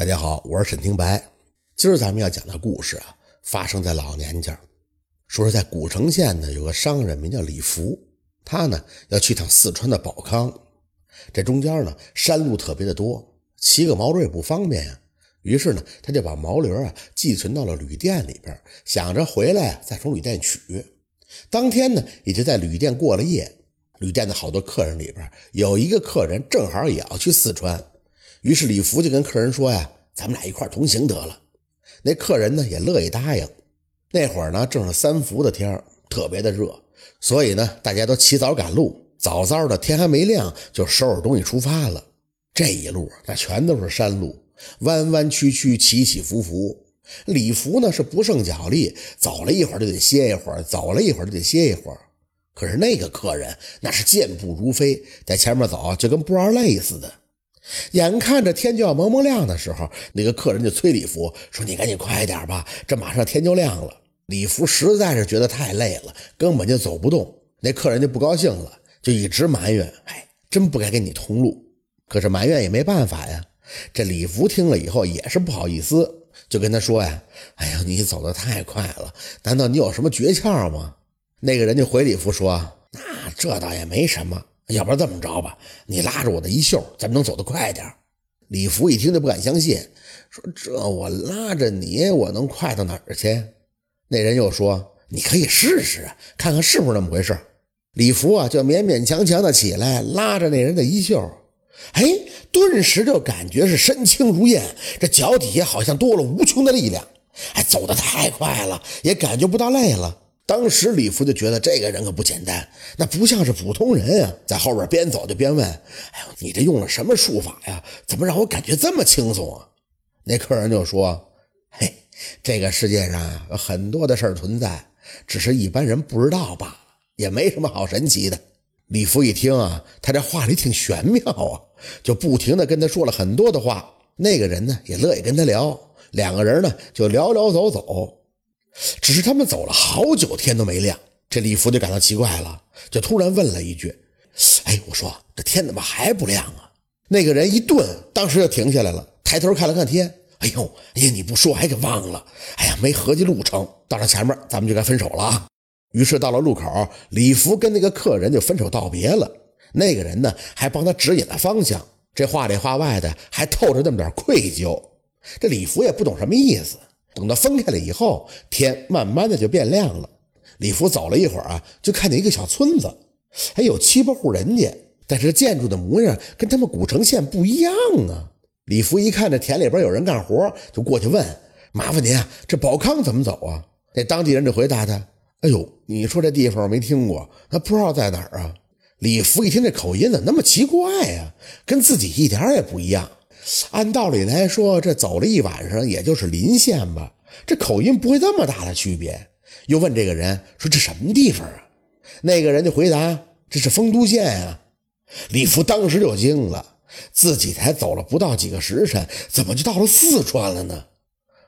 大家好，我是沈听白。今儿咱们要讲的故事啊，发生在老年间。说是在古城县呢，有个商人名叫李福，他呢要去趟四川的保康。这中间呢，山路特别的多，骑个毛驴也不方便呀。于是呢，他就把毛驴啊寄存到了旅店里边，想着回来再从旅店取。当天呢，也就在旅店过了夜。旅店的好多客人里边，有一个客人正好也要去四川。于是李福就跟客人说呀：“咱们俩一块同行得了。”那客人呢也乐意答应。那会儿呢正是三伏的天特别的热，所以呢大家都起早赶路，早早的天还没亮就收拾东西出发了。这一路那全都是山路，弯弯曲曲，起起伏伏。李福呢是不胜脚力，走了一会儿就得歇一会儿，走了一会儿就得歇一会儿。可是那个客人那是健步如飞，在前面走就跟不玩累似的。眼看着天就要蒙蒙亮的时候，那个客人就催李福说：“你赶紧快点吧，这马上天就亮了。”李福实在是觉得太累了，根本就走不动。那客人就不高兴了，就一直埋怨：“哎，真不该跟你同路。”可是埋怨也没办法呀。这李福听了以后也是不好意思，就跟他说：“呀，哎呀，你走得太快了，难道你有什么诀窍吗？”那个人就回李福说：“那这倒也没什么。”要不然这么着吧，你拉着我的衣袖，咱们能走得快点。李福一听就不敢相信，说：“这我拉着你，我能快到哪儿去？”那人又说：“你可以试试啊，看看是不是那么回事。”李福啊，就勉勉强强的起来，拉着那人的衣袖，哎，顿时就感觉是身轻如燕，这脚底下好像多了无穷的力量，哎，走得太快了，也感觉不到累了。当时李福就觉得这个人可不简单，那不像是普通人啊，在后边边走就边问：“哎呦，你这用了什么术法呀？怎么让我感觉这么轻松啊？”那客人就说：“嘿，这个世界上有很多的事儿存在，只是一般人不知道罢了，也没什么好神奇的。”李福一听啊，他这话里挺玄妙啊，就不停的跟他说了很多的话。那个人呢也乐意跟他聊，两个人呢就聊聊走走。只是他们走了好久，天都没亮。这李福就感到奇怪了，就突然问了一句：“哎，我说这天怎么还不亮啊？”那个人一顿，当时就停下来了，抬头看了看天。哎呦，哎呀，你不说还给忘了。哎呀，没合计路程，到了前面咱们就该分手了。于是到了路口，李福跟那个客人就分手道别了。那个人呢，还帮他指引了方向，这话里话外的还透着那么点愧疚。这李福也不懂什么意思。等到分开了以后，天慢慢的就变亮了。李福走了一会儿啊，就看见一个小村子，还有七八户人家，但是建筑的模样跟他们古城县不一样啊。李福一看这田里边有人干活，就过去问：“麻烦您啊，这宝康怎么走啊？”那当地人就回答他：“哎呦，你说这地方我没听过，那不知道在哪儿啊？”李福一听这口音怎么那么奇怪呀，跟自己一点也不一样。按道理来说，这走了一晚上，也就是临县吧，这口音不会这么大的区别。又问这个人说：“这什么地方啊？”那个人就回答：“这是丰都县啊。”李福当时就惊了，自己才走了不到几个时辰，怎么就到了四川了呢？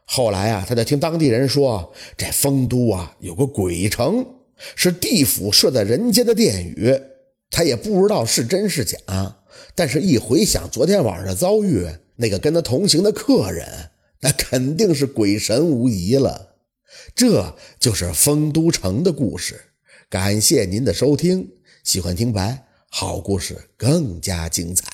后来啊，他就听当地人说，这丰都啊有个鬼城，是地府设在人间的殿宇。他也不知道是真是假。但是，一回想昨天晚上的遭遇，那个跟他同行的客人，那肯定是鬼神无疑了。这就是丰都城的故事。感谢您的收听，喜欢听白好故事更加精彩。